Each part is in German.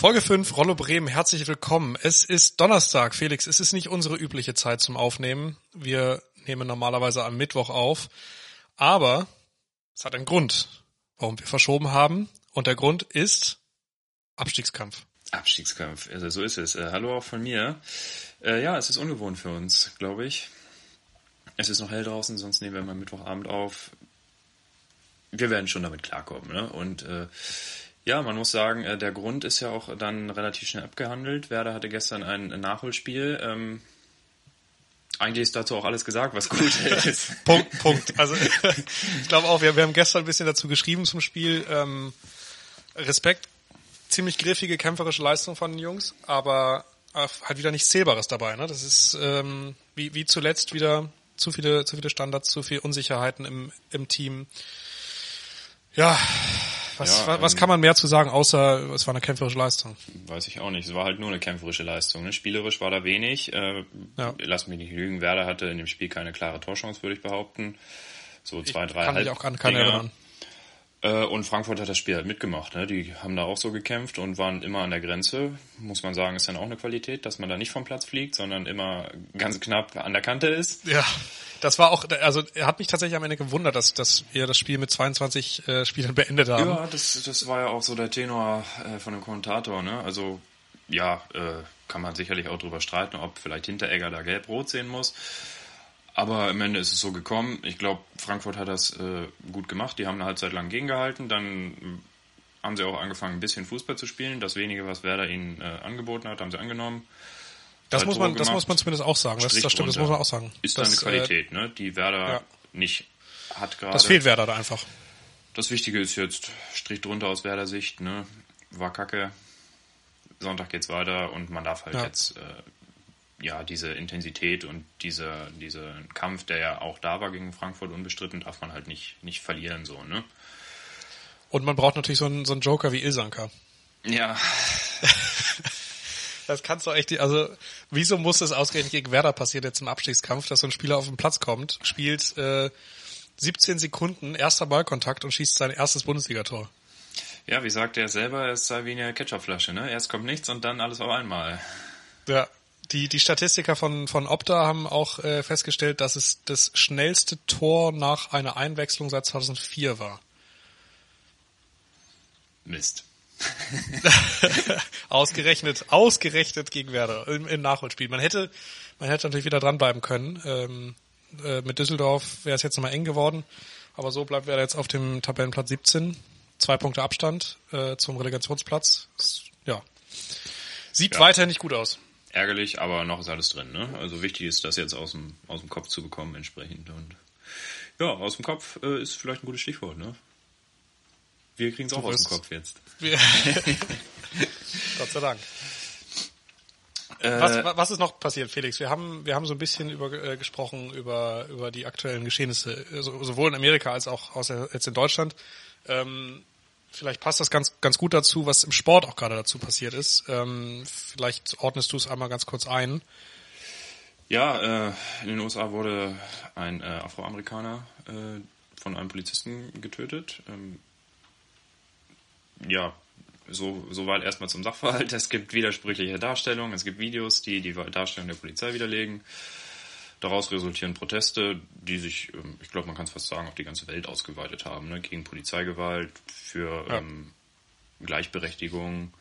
Folge 5, Rollo Bremen, herzlich willkommen. Es ist Donnerstag, Felix, es ist nicht unsere übliche Zeit zum Aufnehmen. Wir nehmen normalerweise am Mittwoch auf, aber es hat einen Grund, warum wir verschoben haben. Und der Grund ist Abstiegskampf. Abstiegskampf, also so ist es. Äh, hallo auch von mir. Äh, ja, es ist ungewohnt für uns, glaube ich. Es ist noch hell draußen, sonst nehmen wir mal Mittwochabend auf. Wir werden schon damit klarkommen. Ne? Und äh, ja, man muss sagen, äh, der Grund ist ja auch dann relativ schnell abgehandelt. Werder hatte gestern ein Nachholspiel. Ähm, eigentlich ist dazu auch alles gesagt, was gut ist. Punkt, Punkt. Also ich glaube auch, wir, wir, haben gestern ein bisschen dazu geschrieben zum Spiel. Ähm, Respekt, ziemlich griffige, kämpferische Leistung von den Jungs, aber halt wieder nichts Zählbares dabei. Ne? Das ist ähm, wie, wie zuletzt wieder zu viele, zu viele Standards, zu viele Unsicherheiten im, im Team. Ja, was, ja, was ähm, kann man mehr zu sagen, außer es war eine kämpferische Leistung? Weiß ich auch nicht. Es war halt nur eine kämpferische Leistung. Ne? Spielerisch war da wenig. Äh, ja. Lass mich nicht lügen. Werder hatte in dem Spiel keine klare Torchance, würde ich behaupten. So zwei, drei Kann ich auch an keine erinnern. Äh, und Frankfurt hat das Spiel halt mitgemacht. Ne? Die haben da auch so gekämpft und waren immer an der Grenze. Muss man sagen, ist dann auch eine Qualität, dass man da nicht vom Platz fliegt, sondern immer ganz knapp an der Kante ist. Ja. Das war auch, also er hat mich tatsächlich am Ende gewundert, dass, dass wir das Spiel mit 22 äh, Spielern beendet haben. Ja, das, das war ja auch so der Tenor äh, von dem Kommentator. Ne? Also ja, äh, kann man sicherlich auch drüber streiten, ob vielleicht Hinteregger da gelb-rot sehen muss. Aber am Ende ist es so gekommen. Ich glaube, Frankfurt hat das äh, gut gemacht. Die haben eine Halbzeit lang gegengehalten. Dann haben sie auch angefangen, ein bisschen Fußball zu spielen. Das wenige, was Werder ihnen äh, angeboten hat, haben sie angenommen. Das muss man, das muss man zumindest auch sagen. Das, das stimmt, das muss man auch sagen. Ist das, eine Qualität, äh, ne, die Werder ja. nicht hat gerade. Das fehlt Werder da einfach. Das Wichtige ist jetzt Strich drunter aus Werder Sicht, ne, war Kacke. Sonntag geht's weiter und man darf halt ja. jetzt äh, ja diese Intensität und diese diese Kampf, der ja auch da war gegen Frankfurt unbestritten, darf man halt nicht nicht verlieren so, ne. Und man braucht natürlich so einen, so einen Joker wie Ilsanker. Ja. Das kannst du echt, also wieso muss es ausgerechnet gegen Werder passieren jetzt im Abstiegskampf, dass so ein Spieler auf den Platz kommt, spielt äh, 17 Sekunden, erster Ballkontakt und schießt sein erstes Bundesligator. Ja, wie sagt er selber, es sei wie eine Ketchupflasche, ne? Erst kommt nichts und dann alles auf einmal. Ja, die, die Statistiker von, von Opta haben auch äh, festgestellt, dass es das schnellste Tor nach einer Einwechslung seit 2004 war. Mist. ausgerechnet, ausgerechnet gegen Werder im, im, Nachholspiel. Man hätte, man hätte natürlich wieder dranbleiben können. Ähm, äh, mit Düsseldorf wäre es jetzt nochmal eng geworden, aber so bleibt Werder jetzt auf dem Tabellenplatz 17. Zwei Punkte Abstand äh, zum Relegationsplatz. Ja. Sieht ja. weiterhin nicht gut aus. Ärgerlich, aber noch ist alles drin. Ne? Also wichtig ist, das jetzt aus dem, aus dem Kopf zu bekommen entsprechend. Und ja, aus dem Kopf äh, ist vielleicht ein gutes Stichwort. Ne? Wir kriegen es auch aus dem Kopf jetzt. Gott sei Dank. Äh, was, was ist noch passiert, Felix? Wir haben, wir haben so ein bisschen über, äh, gesprochen über, über die aktuellen Geschehnisse, so, sowohl in Amerika als auch aus, jetzt in Deutschland. Ähm, vielleicht passt das ganz, ganz gut dazu, was im Sport auch gerade dazu passiert ist. Ähm, vielleicht ordnest du es einmal ganz kurz ein. Ja, äh, in den USA wurde ein äh, Afroamerikaner äh, von einem Polizisten getötet. Ähm, ja, so, soweit erstmal zum Sachverhalt. Es gibt widersprüchliche Darstellungen, es gibt Videos, die die Darstellung der Polizei widerlegen. Daraus resultieren Proteste, die sich, ähm, ich glaube, man kann es fast sagen, auf die ganze Welt ausgeweitet haben, ne? gegen Polizeigewalt, für ja. ähm, Gleichberechtigung.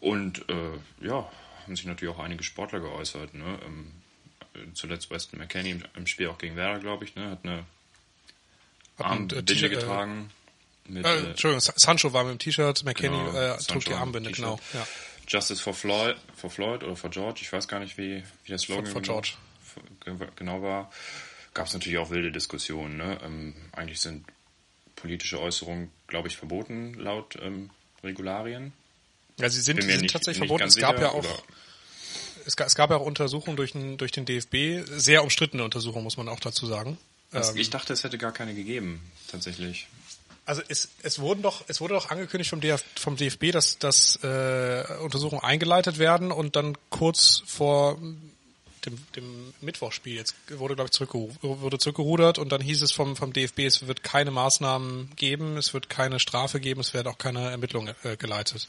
Und äh, ja, haben sich natürlich auch einige Sportler geäußert. Ne? Ähm, zuletzt Weston McKenney im, Spiel auch gegen Werder, glaube ich, ne? hat eine Armbinde äh, getragen. Äh mit, äh, Entschuldigung, Sancho war mit dem T-Shirt, McKenny genau, äh, trug die Armbinde, genau. Ja. Justice for Floyd, for Floyd oder for George, ich weiß gar nicht, wie, wie der Slogan for, for George. Genau war. Gab es natürlich auch wilde Diskussionen. Ne? Ähm, eigentlich sind politische Äußerungen, glaube ich, verboten laut ähm, Regularien. Ja, sie sind, sie sind nicht, tatsächlich verboten. Es gab sicher, ja auch es gab, es gab ja auch Untersuchungen durch den, durch den DFB, sehr umstrittene Untersuchungen, muss man auch dazu sagen. Also, ähm, ich dachte, es hätte gar keine gegeben, tatsächlich. Also es, es wurden doch, es wurde doch angekündigt vom, DF, vom DFB, dass, dass äh, Untersuchungen eingeleitet werden und dann kurz vor dem, dem Mittwochspiel jetzt wurde glaube ich zurückgerudert, wurde zurückgerudert und dann hieß es vom vom DFB, es wird keine Maßnahmen geben, es wird keine Strafe geben, es werden auch keine Ermittlungen äh, geleitet.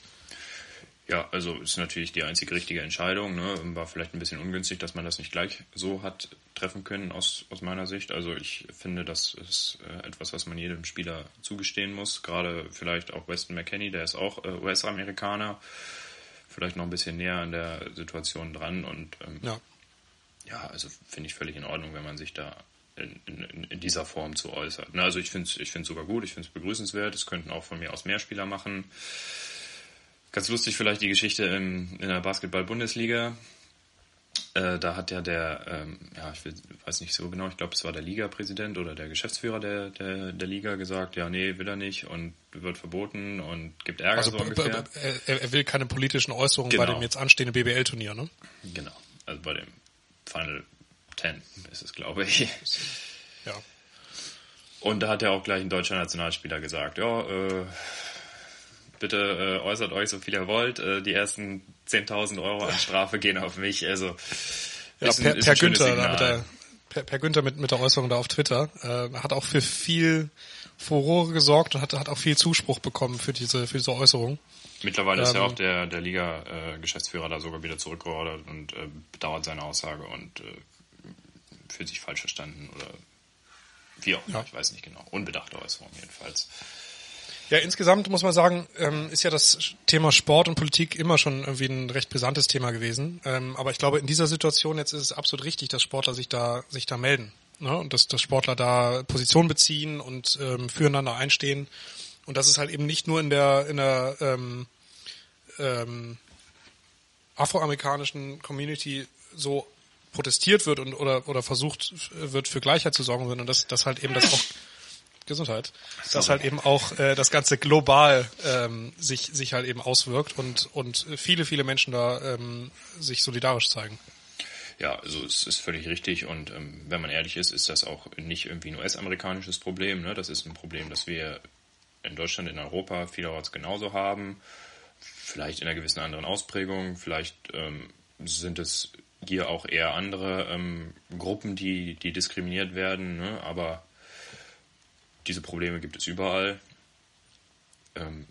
Ja, also ist natürlich die einzig richtige Entscheidung. Ne? War vielleicht ein bisschen ungünstig, dass man das nicht gleich so hat treffen können aus, aus meiner Sicht. Also ich finde, das ist äh, etwas, was man jedem Spieler zugestehen muss. Gerade vielleicht auch Weston McKenney, der ist auch äh, US-Amerikaner, vielleicht noch ein bisschen näher an der Situation dran. Und ähm, ja. Ja, also finde ich völlig in Ordnung, wenn man sich da in, in, in dieser Form zu äußert. Ne? Also ich finde es ich sogar gut, ich finde es begrüßenswert. Es könnten auch von mir aus mehr Spieler machen. Ganz lustig vielleicht die Geschichte in, in der Basketball-Bundesliga. Äh, da hat ja der, ähm, ja, ich weiß nicht so genau, ich glaube, es war der Liga-Präsident oder der Geschäftsführer der, der, der Liga gesagt, ja, nee, will er nicht und wird verboten und gibt Ärger also, so ungefähr. Er, er will keine politischen Äußerungen genau. bei dem jetzt anstehenden BBL-Turnier, ne? Genau, also bei dem Final Ten ist es, glaube ich. Ja. Und da hat ja auch gleich ein deutscher Nationalspieler gesagt, ja, äh, bitte äh, äußert euch so viel ihr wollt. Äh, die ersten 10.000 Euro an Strafe gehen auf mich. Also ja, per, ein, per Günther, mit der, per, per Günther mit, mit der Äußerung da auf Twitter äh, hat auch für viel Furore gesorgt und hat, hat auch viel Zuspruch bekommen für diese, für diese Äußerung. Mittlerweile ähm, ist ja auch der, der Liga-Geschäftsführer da sogar wieder zurückgeordert und äh, bedauert seine Aussage und äh, fühlt sich falsch verstanden oder wie auch immer, ja. ich weiß nicht genau. Unbedachte Äußerung jedenfalls. Ja, insgesamt muss man sagen, ähm, ist ja das Thema Sport und Politik immer schon irgendwie ein recht brisantes Thema gewesen. Ähm, aber ich glaube, in dieser Situation jetzt ist es absolut richtig, dass Sportler sich da, sich da melden. Ne? Und dass, dass Sportler da Position beziehen und ähm, füreinander einstehen. Und das ist halt eben nicht nur in der, in der ähm, ähm, afroamerikanischen Community so protestiert wird und oder oder versucht wird für Gleichheit zu sorgen, sondern dass, dass halt eben das auch Gesundheit, Sorry. dass halt eben auch äh, das Ganze global ähm, sich sich halt eben auswirkt und und viele viele Menschen da ähm, sich solidarisch zeigen. Ja, also es ist völlig richtig und ähm, wenn man ehrlich ist, ist das auch nicht irgendwie ein US-amerikanisches Problem. Ne? Das ist ein Problem, das wir in Deutschland, in Europa vielerorts genauso haben. Vielleicht in einer gewissen anderen Ausprägung. Vielleicht ähm, sind es hier auch eher andere ähm, Gruppen, die, die diskriminiert werden. Ne? Aber diese Probleme gibt es überall. Ähm,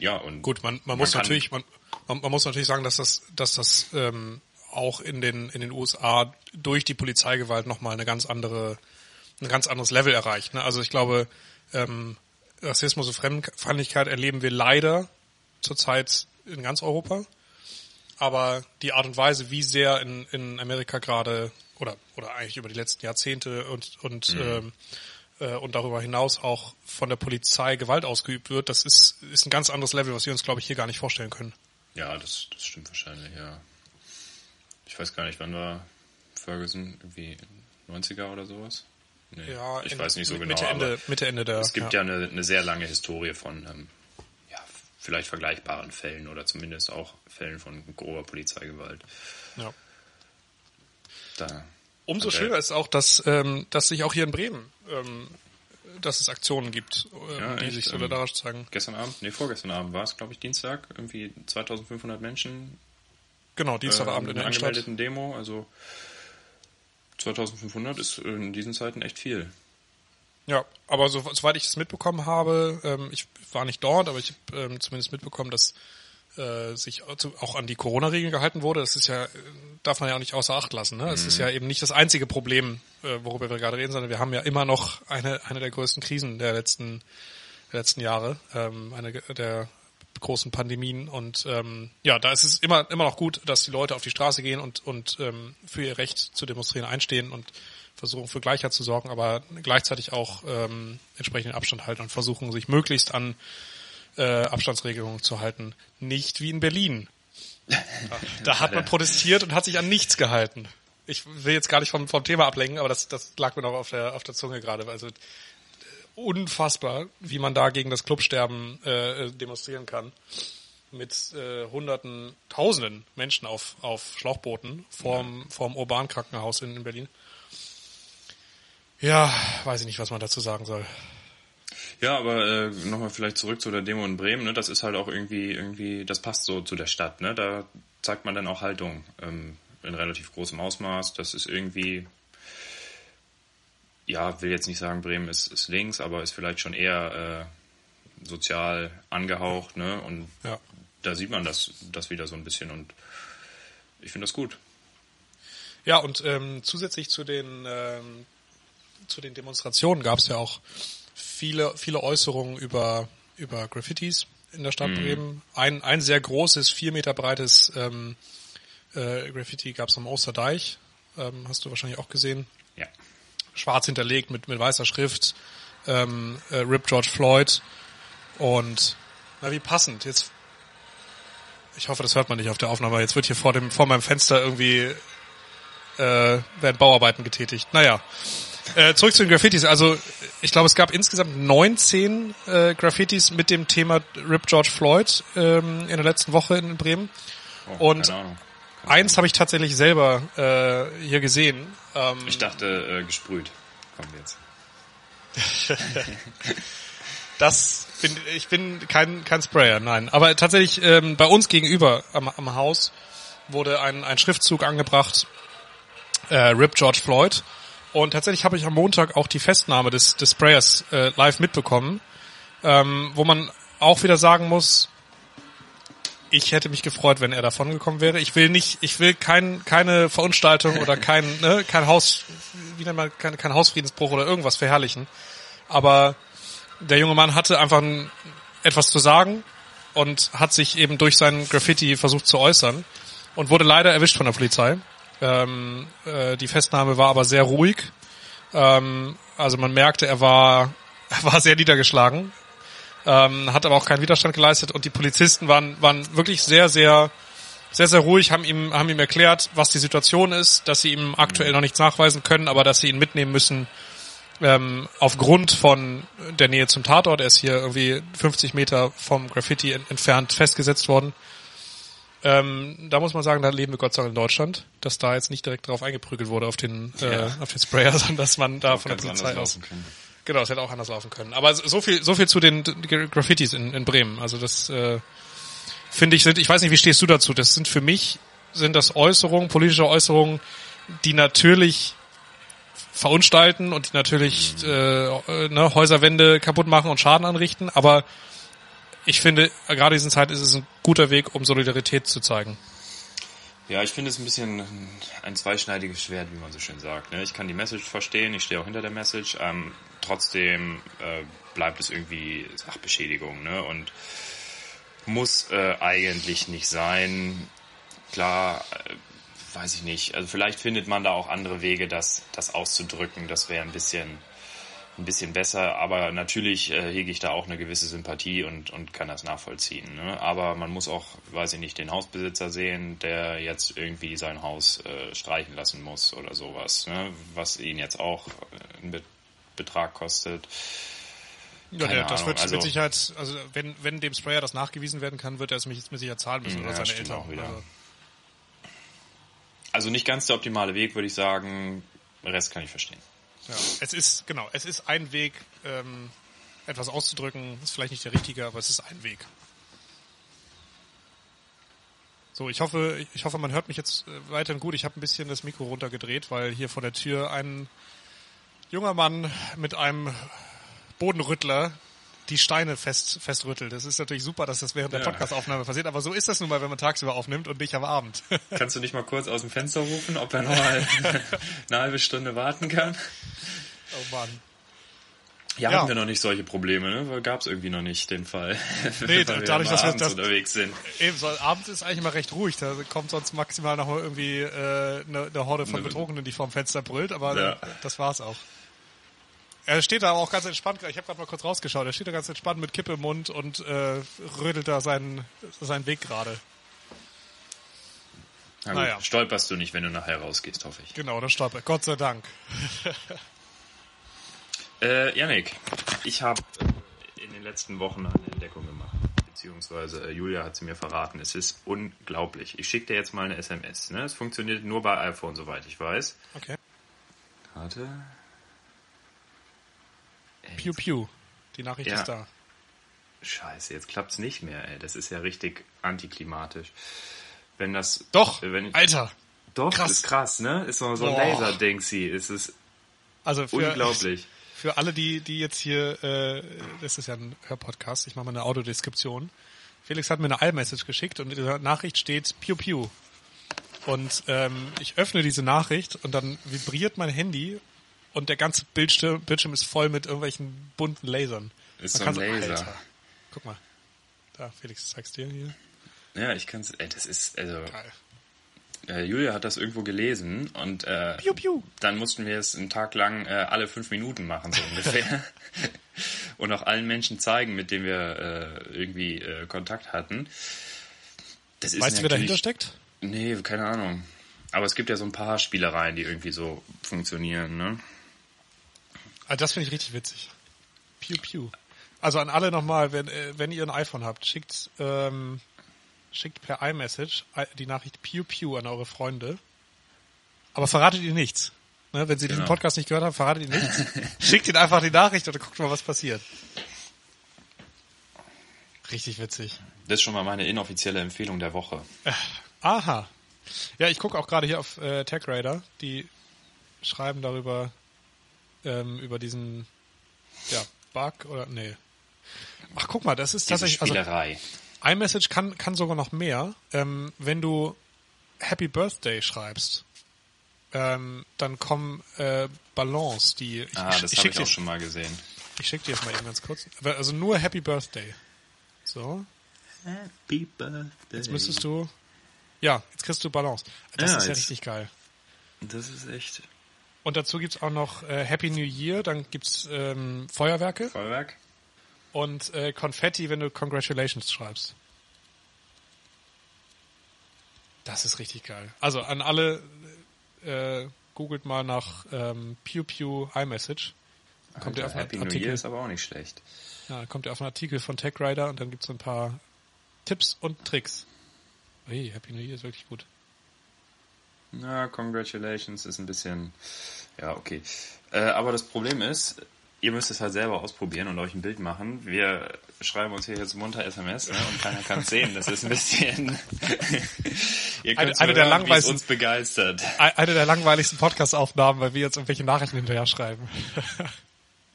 ja, und gut, man, man, man muss natürlich, man, man, man, muss natürlich sagen, dass das, dass das ähm, auch in den in den USA durch die Polizeigewalt nochmal eine ganz andere, ein ganz anderes Level erreicht. Ne? Also ich glaube, ähm, Rassismus und Fremdenfeindlichkeit erleben wir leider zurzeit in ganz Europa. Aber die Art und Weise, wie sehr in, in Amerika gerade oder oder eigentlich über die letzten Jahrzehnte und und mhm. ähm, äh, und darüber hinaus auch von der Polizei Gewalt ausgeübt wird, das ist, ist ein ganz anderes Level, was wir uns, glaube ich, hier gar nicht vorstellen können. Ja, das, das stimmt wahrscheinlich, ja. Ich weiß gar nicht, wann war Ferguson? Irgendwie 90er oder sowas? Nee, ja, ich weiß nicht so genau. Mitte Ende, Mitte Ende der. Es gibt ja, ja eine, eine, sehr lange Historie von ähm, vielleicht vergleichbaren Fällen oder zumindest auch Fällen von grober Polizeigewalt. Ja. Da Umso okay. schöner ist auch, dass, ähm, dass sich auch hier in Bremen, ähm, dass es Aktionen gibt, äh, ja, die echt, sich solidarisch ähm, zeigen. Gestern Abend, nee, vorgestern Abend war es, glaube ich, Dienstag, irgendwie 2500 Menschen. Genau, Dienstagabend äh, in der angemeldeten Demo, also 2500 ist in diesen Zeiten echt viel. Ja, aber so, soweit ich es mitbekommen habe, ähm, ich war nicht dort, aber ich habe ähm, zumindest mitbekommen, dass äh, sich auch an die Corona-Regeln gehalten wurde. Das ist ja, darf man ja auch nicht außer Acht lassen. Ne? Es mhm. ist ja eben nicht das einzige Problem, äh, worüber wir gerade reden, sondern wir haben ja immer noch eine, eine der größten Krisen der letzten, der letzten Jahre, ähm, eine der großen Pandemien und ähm, ja, da ist es immer immer noch gut, dass die Leute auf die Straße gehen und und ähm, für ihr Recht zu demonstrieren einstehen und versuchen für Gleichheit zu sorgen, aber gleichzeitig auch ähm, entsprechenden Abstand halten und versuchen sich möglichst an äh, Abstandsregelungen zu halten. Nicht wie in Berlin. Da hat man protestiert und hat sich an nichts gehalten. Ich will jetzt gar nicht vom, vom Thema ablenken, aber das, das lag mir noch auf der, auf der Zunge gerade. Also unfassbar, wie man da gegen das Clubsterben äh, demonstrieren kann. Mit äh, hunderten, tausenden Menschen auf, auf Schlauchbooten vorm, vorm Urban-Krankenhaus in, in Berlin. Ja, weiß ich nicht, was man dazu sagen soll. Ja, aber äh, nochmal vielleicht zurück zu der Demo in Bremen. Ne? Das ist halt auch irgendwie, irgendwie, das passt so zu der Stadt. Ne? Da zeigt man dann auch Haltung ähm, in relativ großem Ausmaß. Das ist irgendwie, ja, will jetzt nicht sagen, Bremen ist, ist links, aber ist vielleicht schon eher äh, sozial angehaucht. Ne? Und ja. da sieht man das, das wieder so ein bisschen und ich finde das gut. Ja, und ähm, zusätzlich zu den ähm, zu den Demonstrationen gab es ja auch viele viele Äußerungen über über Graffitis in der Stadt Mhm. Bremen. Ein ein sehr großes, vier Meter breites ähm, äh, Graffiti gab es am Osterdeich. Ähm, hast du wahrscheinlich auch gesehen. Ja. Schwarz hinterlegt mit mit weißer Schrift. Ähm, äh, Rip George Floyd und na wie passend jetzt. Ich hoffe, das hört man nicht auf der Aufnahme. Jetzt wird hier vor dem vor meinem Fenster irgendwie äh, werden Bauarbeiten getätigt. Naja, äh, zurück zu den Graffitis. Also ich glaube, es gab insgesamt 19 äh, Graffitis mit dem Thema Rip George Floyd ähm, in der letzten Woche in Bremen. Oh, Und keine Ahnung. Eins habe ich tatsächlich selber äh, hier gesehen. Ähm, Ich dachte, äh, gesprüht. Kommen wir jetzt. Das bin, ich bin kein, kein Sprayer, nein. Aber tatsächlich ähm, bei uns gegenüber am, am Haus wurde ein, ein Schriftzug angebracht, äh, Rip George Floyd. Und tatsächlich habe ich am Montag auch die Festnahme des, des Sprayers äh, live mitbekommen, ähm, wo man auch wieder sagen muss, ich hätte mich gefreut, wenn er davon gekommen wäre. Ich will nicht, ich will kein, keine Verunstaltung oder kein, ne, kein Haus, wie nennt man, kein, kein Hausfriedensbruch oder irgendwas verherrlichen. Aber der junge Mann hatte einfach ein, etwas zu sagen und hat sich eben durch seinen Graffiti versucht zu äußern und wurde leider erwischt von der Polizei. Ähm, äh, die Festnahme war aber sehr ruhig. Ähm, also man merkte, er war, er war sehr niedergeschlagen, ähm, hat aber auch keinen Widerstand geleistet und die Polizisten waren, waren wirklich sehr, sehr, sehr, sehr ruhig, haben ihm, haben ihm erklärt, was die Situation ist, dass sie ihm aktuell noch nichts nachweisen können, aber dass sie ihn mitnehmen müssen, ähm, aufgrund von der Nähe zum Tatort. Er ist hier irgendwie 50 Meter vom Graffiti en entfernt festgesetzt worden. Ähm, da muss man sagen, da leben wir Gott sei Dank in Deutschland, dass da jetzt nicht direkt drauf eingeprügelt wurde auf den, äh, Ja. auf den Sprayer, sondern dass man da von der Polizei anders aus. laufen können. Genau, es hätte auch anders laufen können. Aber so viel, so viel zu den Gra- Graffitis in, in Bremen. Also das äh, finde ich sind, ich weiß nicht, wie stehst du dazu? Das sind für mich sind das Äußerungen, politische Äußerungen, die natürlich verunstalten und die natürlich äh, äh, ne, Häuserwände kaputt machen und Schaden anrichten. Aber ich finde, gerade in diesen Zeiten ist es ein guter Weg, um Solidarität zu zeigen. Ja, ich finde es ein bisschen ein zweischneidiges Schwert, wie man so schön sagt. Ne? Ich kann die Message verstehen, ich stehe auch hinter der Message. Ähm, trotzdem äh, bleibt es irgendwie Sachbeschädigung ne? und muss äh, eigentlich nicht sein. Klar, äh, weiß ich nicht. Also vielleicht findet man da auch andere Wege, das, das auszudrücken. Das wäre ein bisschen ein bisschen besser, aber natürlich äh, hege ich da auch eine gewisse Sympathie und, und kann das nachvollziehen. Ne? Aber man muss auch, weiß ich nicht, den Hausbesitzer sehen, der jetzt irgendwie sein Haus äh, streichen lassen muss oder sowas, ne? was ihn jetzt auch äh, einen Be Betrag kostet. Ja, der, das Ahnung, wird also- mit Sicherheit, also wenn, wenn dem Sprayer das nachgewiesen werden kann, wird er es mit, mit Sicherheit zahlen müssen Ja, oder seine Eltern. auch wieder. Also, Also nicht ganz der optimale Weg, würde ich sagen. Den Rest kann ich verstehen. Ja. Es ist, genau, es ist ein Weg, ähm, etwas auszudrücken, ist vielleicht nicht der richtige, aber es ist ein Weg. So, ich hoffe, ich hoffe, man hört mich jetzt äh, weiterhin gut. Ich habe ein bisschen das Mikro runtergedreht, weil hier vor der Tür ein junger Mann mit einem Bodenrüttler die Steine fest, festrüttelt. Das ist natürlich super, dass das während der Ja. Podcastaufnahme passiert, aber so ist das nun mal, wenn man tagsüber aufnimmt und nicht am Abend. Kannst du nicht mal kurz aus dem Fenster rufen, ob er noch mal eine halbe Stunde warten kann? oh Mann. Ja, Ja. hatten wir noch nicht solche Probleme, ne? Weil gab's irgendwie noch nicht den Fall. Nee, dadurch, dass wir das- unterwegs sind. Ebenso, abends ist eigentlich immer recht ruhig. Da kommt sonst maximal noch mal irgendwie äh, eine, eine Horde von Ne- Betrunkenen, die vorm Fenster brüllt, aber Ja. das war's auch. Er steht da auch ganz entspannt. Ich habe gerade mal kurz rausgeschaut. Er steht da ganz entspannt mit Kippe im Mund und äh, rödelt da seinen, seinen Weg gerade. Na Naja. Stolperst du nicht, wenn du nachher rausgehst, hoffe ich. Genau, das stolpert. Gott sei Dank. Äh, Janik, ich habe in den letzten Wochen eine Entdeckung gemacht. Beziehungsweise äh, Julia hat sie mir verraten. Es ist unglaublich. Ich schicke dir jetzt mal eine SMS. Ne? Es funktioniert nur bei iPhone, soweit ich weiß. Okay. Warte. Piu Piu. Die Nachricht Ja. ist da. Scheiße, jetzt klappt's nicht mehr, ey. Das ist ja richtig antiklimatisch. Wenn das. Doch, Wenn, Alter. doch, krass. ist krass, ne? Ist so, so ein Boah. Laser-Dingsi. Es ist Also für, unglaublich. Für alle, die, die jetzt hier, äh, das ist ja ein Hörpodcast, ich mache mal eine Audiodeskription. Felix hat mir eine iMessage geschickt und in der Nachricht steht Piu Piu. Und ähm, ich öffne diese Nachricht und dann vibriert mein Handy und der ganze Bildschirm, Bildschirm ist voll mit irgendwelchen bunten Lasern. Ist Man so ein Laser. Alter, guck mal. Da, Felix, zeig's dir hier. Ja, ich kann's. Ey, das ist also. Geil. Äh, Julia hat das irgendwo gelesen und äh, Piu Piu. dann mussten wir es einen Tag lang äh, alle fünf Minuten machen, so ungefähr. und auch allen Menschen zeigen, mit denen wir äh, irgendwie äh, Kontakt hatten. Das Weißt du, wer dahinter steckt? Nee, keine Ahnung. Aber es gibt ja so ein paar Spielereien, die irgendwie so funktionieren, ne? Ah, das finde ich richtig witzig. Piu Piu. Also an alle nochmal, wenn, äh, wenn ihr ein iPhone habt, schickt, ähm, schickt per iMessage i- die Nachricht Piu Piu an eure Freunde. Aber verratet ihr nichts. Ne, wenn sie diesen Genau. Podcast nicht gehört haben, verratet ihr nichts. schickt ihnen einfach die Nachricht und guckt mal, was passiert. Richtig witzig. Das ist schon mal meine inoffizielle Empfehlung der Woche. Aha. Ja, ich gucke auch gerade hier auf äh, TechRadar. Die schreiben darüber, ähm, über diesen, ja, Bug oder, nee. Ach, guck mal, das ist Diese tatsächlich, also Spielerei. iMessage kann, kann sogar noch mehr. Ähm, wenn du Happy Birthday schreibst, ähm, dann kommen äh, Ballons, die ich, ah, das ich, habe schick ich auch dir, schon mal gesehen. ich schick dir jetzt mal eben ganz kurz. Also nur Happy Birthday. So, Happy Birthday. jetzt müsstest du, ja, jetzt kriegst du Ballons. Das Ja, ist ja jetzt- richtig geil. Das ist echt Und dazu gibt's auch noch äh, Happy New Year, dann gibt's ähm, Feuerwerke Feuerwerk. und äh, Konfetti, wenn du Congratulations schreibst. Das ist richtig geil. Also an alle, äh, googelt mal nach ähm, Pew Pew iMessage. Kommt ihr auf Alter, Happy einen New Artikel, Year ist aber auch nicht schlecht. ja, dann kommt ihr auf einen Artikel von TechRider und dann gibt's so ein paar Tipps und Tricks. Hey, Happy New Year ist wirklich gut. Na, congratulations ist ein bisschen, ja, okay. Äh, aber das Problem ist, ihr müsst es halt selber ausprobieren und euch ein Bild machen. Wir schreiben uns hier jetzt munter SMS ne, und keiner kann es sehen. Das ist ein bisschen, ihr Eine- könnt eine der es langweiligsten- uns begeistert. Ein- Eine der langweiligsten Podcast-Aufnahmen, weil wir jetzt irgendwelche Nachrichten hinterher schreiben.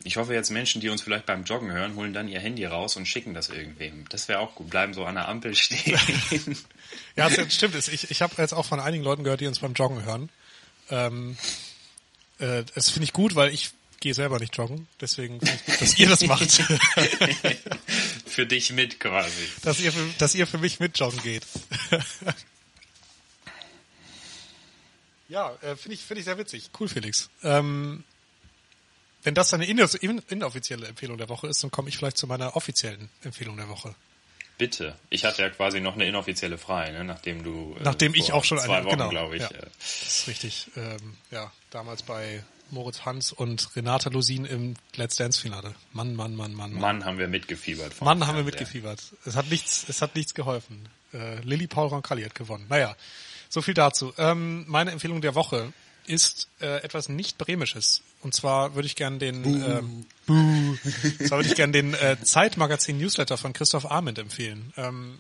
Ich hoffe jetzt Menschen, die uns vielleicht beim Joggen hören, holen dann ihr Handy raus und schicken das irgendwem. Das wäre auch gut. Bleiben so an der Ampel stehen. Ja, das stimmt. Ich, ich habe jetzt auch von einigen Leuten gehört, die uns beim Joggen hören. Ähm, äh, das finde ich gut, weil ich gehe selber nicht joggen. Deswegen finde ich gut, dass ihr das macht. Für dich mit quasi. dass, ihr für, dass ihr für mich mit joggen geht. ja, äh, finde ich, finde ich sehr witzig. Cool, Felix. Ähm, wenn das eine inoffizielle Empfehlung der Woche ist, dann komme ich vielleicht zu meiner offiziellen Empfehlung der Woche. Bitte. Ich hatte ja quasi noch eine inoffizielle frei, ne? nachdem du. äh, Nachdem ich auch schon zwei eine- Wochen, genau, glaube ich. ja. äh, Das ist richtig. Ähm, ja, damals bei Moritz Hans und Renata Lusin im Let's Dance Finale. Mann, Mann, Mann, Mann, Mann. Mann, haben wir mitgefiebert. Mann, haben wir mitgefiebert. Es hat nichts, es hat nichts geholfen. Äh, Lilly Paul Roncalli hat gewonnen. Naja, so viel dazu. Ähm, meine Empfehlung der Woche ist äh, etwas nicht bremisches. Und zwar würde ich gern den, ähm, Buh. Zwar würde ich gern den äh, Zeitmagazin Newsletter von Christoph Arment empfehlen. Ähm,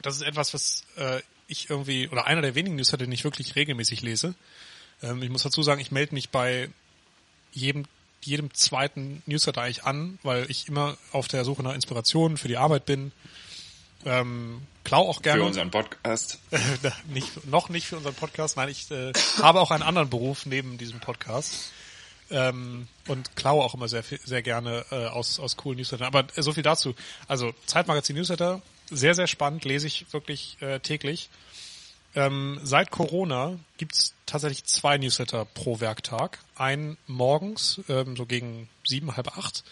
das ist etwas, was äh, ich irgendwie, oder einer der wenigen Newsletter, den ich wirklich regelmäßig lese. Ähm, ich muss dazu sagen, ich melde mich bei jedem, jedem zweiten Newsletter eigentlich an, weil ich immer auf der Suche nach Inspirationen für die Arbeit bin. Ähm, klau auch gerne. Für unseren Podcast. nicht, noch nicht für unseren Podcast. Nein, ich äh, habe auch einen anderen Beruf neben diesem Podcast. Ähm, und klaue auch immer sehr, sehr gerne äh, aus, aus coolen Newslettern. Aber äh, so viel dazu. Also Zeitmagazin Newsletter, sehr, sehr spannend, lese ich wirklich äh, täglich. Ähm, seit Corona gibt's tatsächlich zwei Newsletter pro Werktag. Einen morgens, ähm, so gegen sieben, halb acht.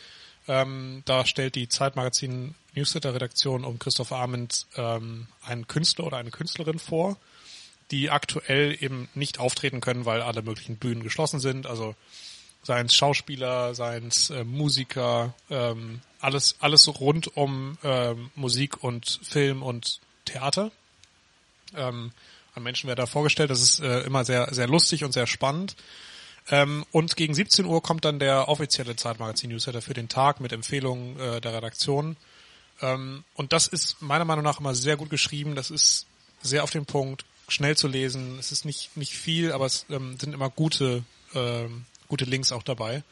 Ähm, da stellt die Zeitmagazin Newsletter-Redaktion um Christoph Arment ähm, einen Künstler oder eine Künstlerin vor, die aktuell eben nicht auftreten können, weil alle möglichen Bühnen geschlossen sind. Also seien es Schauspieler, seien es äh, Musiker, ähm, alles, alles rund um ähm, Musik und Film und Theater. Ähm, an Menschen werden da vorgestellt. Das ist äh, immer sehr, sehr lustig und sehr spannend. Ähm, und gegen 17 Uhr kommt dann der offizielle Zeitmagazin-Newsletter für den Tag mit Empfehlungen äh, der Redaktion. Ähm, und das ist meiner Meinung nach immer sehr gut geschrieben. Das ist sehr auf den Punkt, schnell zu lesen. Es ist nicht, nicht viel, aber es ähm, sind immer gute, ähm, gute Links auch dabei.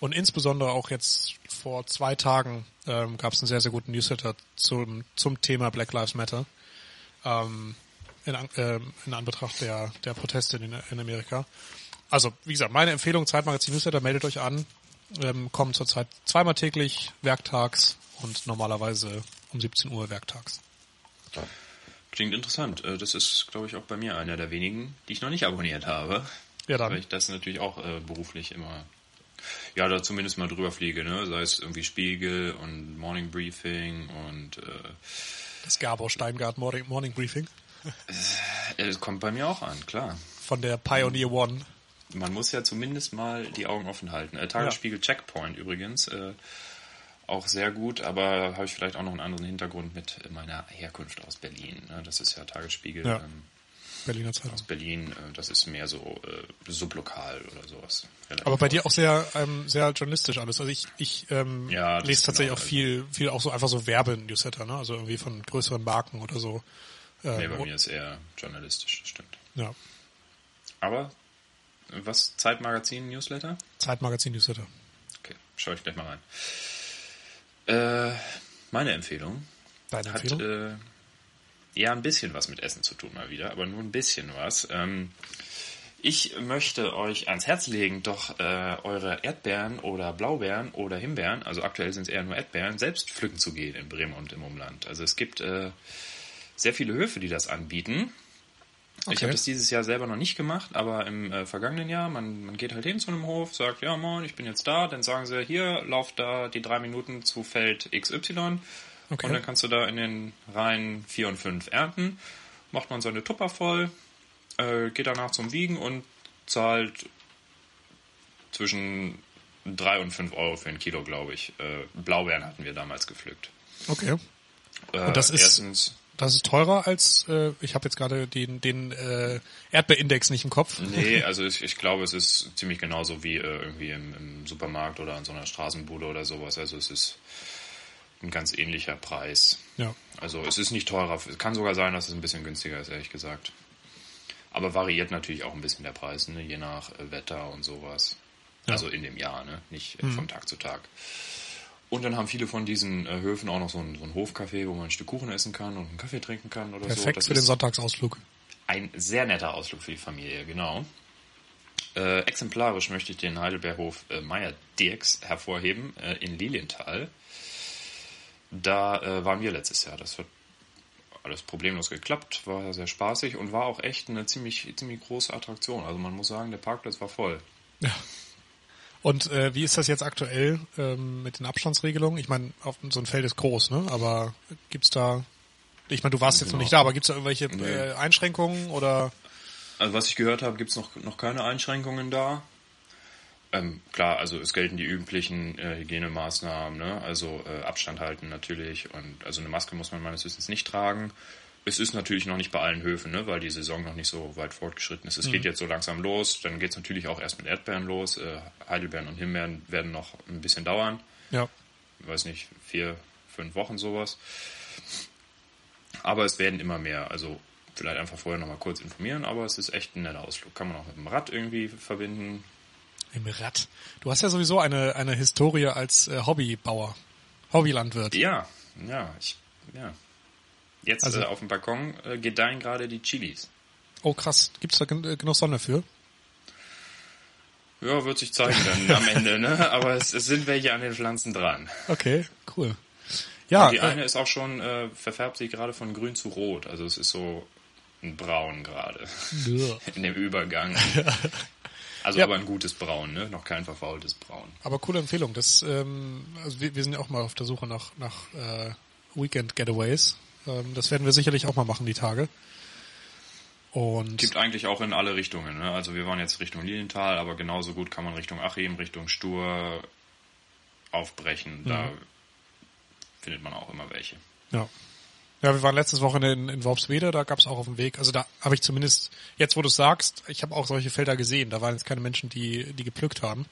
Und insbesondere auch jetzt vor zwei Tagen ähm, gab es einen sehr, sehr guten Newsletter zum, zum Thema Black Lives Matter. Ähm, in, ähm, in Anbetracht der, der Proteste in, in Amerika. Also, wie gesagt, meine Empfehlung, Zeitmagazin Newsletter, meldet euch an. Ähm, kommen zurzeit zweimal täglich, werktags und normalerweise um 17 Uhr werktags. Klingt interessant. Äh, Das ist, glaube ich, auch bei mir einer der wenigen, die ich noch nicht abonniert habe. Ja, dann. Weil ich das natürlich auch äh, beruflich immer, ja, da zumindest mal drüber fliege, ne? Sei es irgendwie Spiegel und Morning Briefing und äh, Das Gabor Steingart Morning, Morning Briefing es kommt bei mir auch an, klar. von der Pioneer One. Man muss ja zumindest mal die Augen offen halten. Äh, Tagesspiegel Checkpoint übrigens. Äh, auch sehr gut, aber habe ich vielleicht auch noch einen anderen Hintergrund mit meiner Herkunft aus Berlin. Ne? Das ist ja Tagesspiegel Ja. ähm, Berliner Zeitung. aus Berlin. Äh, das ist mehr so äh, sublokal oder sowas. Relativ Aber bei dir auch sehr, ähm, sehr journalistisch alles. Also ich, ich ähm, Ja, lese tatsächlich genau, auch viel, viel auch so einfach so Werbe-Newsletter, ne? Also irgendwie von größeren Marken oder so. Ähm, Nee, bei und- mir ist eher journalistisch, das stimmt. ja, Aber äh, was? Zeitmagazin, Newsletter? Zeitmagazin-Newsletter. Okay, schaue ich gleich mal rein. Äh, meine Empfehlung Deine hat Empfehlung? äh, ja ein bisschen was mit Essen zu tun mal wieder, aber nur ein bisschen was. Ähm, ich möchte euch ans Herz legen, doch äh, eure Erdbeeren oder Blaubeeren oder Himbeeren, also aktuell sind es eher nur Erdbeeren, selbst pflücken zu gehen in Bremen und im Umland. Also es gibt äh, sehr viele Höfe, die das anbieten. Ich Okay. habe das dieses Jahr selber noch nicht gemacht, aber im äh, vergangenen Jahr, man, man geht halt hin zu einem Hof, sagt, ja moin, ich bin jetzt da, dann sagen sie, hier, lauf da die drei Minuten zu Feld XY Okay. und dann kannst du da in den Reihen 4 und 5 ernten, macht man seine Tupper voll, äh, geht danach zum Wiegen und zahlt zwischen 3 und 5 Euro für ein Kilo, glaube ich. Äh, Blaubeeren hatten wir damals gepflückt. Okay. Äh, Und das ist- erstens, Das ist teurer als, äh, ich habe jetzt gerade den, den äh, Erdbeerindex nicht im Kopf. Nee, also ich, ich glaube, es ist ziemlich genauso wie äh, irgendwie im, im Supermarkt oder an so einer Straßenbude oder sowas. Also es ist ein ganz ähnlicher Preis. Ja. Also es ist nicht teurer. Es kann sogar sein, dass es ein bisschen günstiger ist, ehrlich gesagt. Aber variiert natürlich auch ein bisschen der Preis, ne? je nach äh, Wetter und sowas. Ja. Also in dem Jahr, ne? nicht äh, von Tag zu Tag. Und dann haben viele von diesen äh, Höfen auch noch so ein, so ein Hofcafé, wo man ein Stück Kuchen essen kann und einen Kaffee trinken kann oder so. Perfekt für den Sonntagsausflug. ein sehr netter Ausflug für die Familie, genau. Äh, exemplarisch möchte ich den Heidelberghof äh, Meier Dirks hervorheben äh, in Lilienthal. Da äh, waren wir letztes Jahr. Das hat alles problemlos geklappt, war sehr spaßig und war auch echt eine ziemlich, ziemlich große Attraktion. Also man muss sagen, der Parkplatz war voll. Ja. Und äh, wie ist das jetzt aktuell ähm, mit den Abstandsregelungen? Ich meine, so ein Feld ist groß, ne? Aber gibt's da, ich meine, du warst jetzt noch Genau. nicht da, aber gibt's da irgendwelche äh, Einschränkungen oder? Also was ich gehört habe, gibt es noch, noch keine Einschränkungen da. Ähm, klar, also es gelten die üblichen äh, Hygienemaßnahmen, ne? also äh, Abstand halten natürlich und also eine Maske muss man meines Wissens nicht tragen. Es ist natürlich noch nicht bei allen Höfen, ne? weil die Saison noch nicht so weit fortgeschritten ist. Es geht jetzt so langsam los, dann geht es natürlich auch erst mit Erdbeeren los. Äh, Heidelbeeren und Himbeeren werden noch ein bisschen dauern. Ja. Ich weiß nicht, vier, fünf Wochen sowas. Aber es werden immer mehr. Also vielleicht einfach vorher nochmal kurz informieren, aber es ist echt ein netter Ausflug. Kann man auch mit dem Rad irgendwie verbinden. Im Rad. Du hast ja sowieso eine, eine Historie als äh, Hobbybauer, Hobbylandwirt. Ja, ja, ich, ja. Jetzt Also- äh, auf dem Balkon äh, gedeihen gerade die Chilis. Oh krass, gibt's da gen äh, genug Sonne für? Ja, wird sich zeigen dann am Ende, ne? Aber es, es sind welche an den Pflanzen dran. Okay, cool. Ja, die äh, eine ist auch schon, äh, verfärbt sich gerade von grün zu rot. Also es ist so ein Braun gerade. ja. In dem Übergang. Also Ja. aber ein gutes Braun, ne? Noch kein verfaultes Braun. aber coole Empfehlung. Das, ähm, also wir, wir sind ja auch mal auf der Suche nach, nach äh, Weekend Getaways. Ähm, das werden wir sicherlich auch mal machen, die Tage. Und Gibt eigentlich auch in alle Richtungen. Ne? Also wir waren jetzt Richtung Lilienthal, aber genauso gut kann man Richtung Achim, Richtung Stur aufbrechen. Da findet man auch immer welche. Ja. Ja, wir waren letztes Wochenende in, in Worpswede, da gab es auch auf dem Weg, also da habe ich zumindest, jetzt wo du es sagst, ich habe auch solche Felder gesehen, da waren jetzt keine Menschen, die, die gepflückt haben.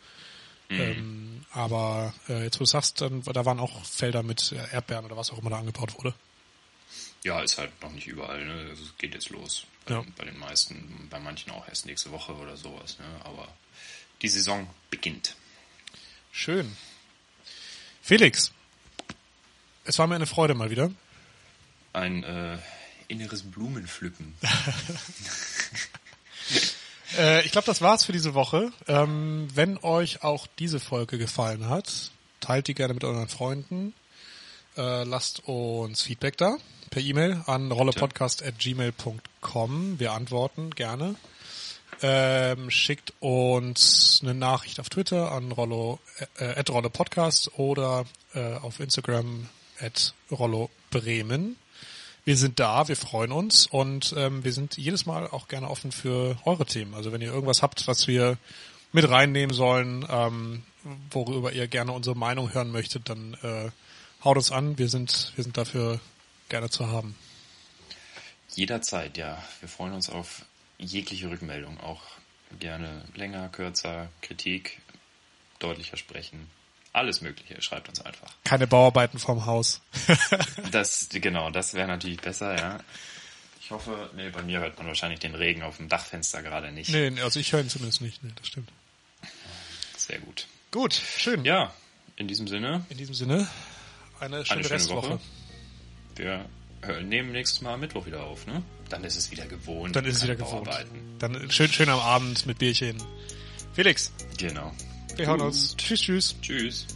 Ähm, aber äh, jetzt wo du sagst, dann, da waren auch Felder mit Erdbeeren oder was auch immer da angebaut wurde. Ja, ist halt noch nicht überall. Ne? Also es geht jetzt los. Bei, Ja. den, bei den meisten, bei manchen auch erst nächste Woche oder sowas. Ne? Aber die Saison beginnt. Schön. Felix, es war mir eine Freude mal wieder. Ein äh, inneres Blumenpflücken. Äh, ich glaube, das war's für diese Woche. Ähm, wenn euch auch diese Folge gefallen hat, teilt die gerne mit euren Freunden. Äh, lasst uns Feedback da per E-Mail an rollepodcast.gmail.com. Wir antworten gerne. Ähm, schickt uns eine Nachricht auf Twitter an Rollo, äh, at Rollo Podcast oder äh, auf Instagram at Rollo Bremen. Wir sind da, wir freuen uns und ähm, wir sind jedes Mal auch gerne offen für eure Themen. Also wenn ihr irgendwas habt, was wir mit reinnehmen sollen, ähm, worüber ihr gerne unsere Meinung hören möchtet, dann äh, haut uns an. Wir sind, wir sind dafür gerne zu haben. Jederzeit, ja. Wir freuen uns auf jegliche Rückmeldung. Auch gerne länger, kürzer, Kritik, deutlicher sprechen. Alles Mögliche. Schreibt uns einfach. Keine Bauarbeiten vorm Haus. Das, genau, das wäre natürlich besser, ja. Ich hoffe, nee, bei mir hört man wahrscheinlich den Regen auf dem Dachfenster gerade nicht. nee, also ich höre ihn zumindest nicht. Nee, das stimmt. Sehr gut. Gut, schön. Ja, in diesem Sinne, In diesem Sinne, eine schöne, eine schöne Restwoche. Woche. Wir nehmen nächstes Mal Mittwoch wieder auf, ne? Dann ist es wieder gewohnt. Dann ist es wieder gewohnt. Bauarbeiten. Dann schön, schön am Abend mit Bierchen. Felix, Genau. wir hören uns. Tschüss, tschüss. Tschüss.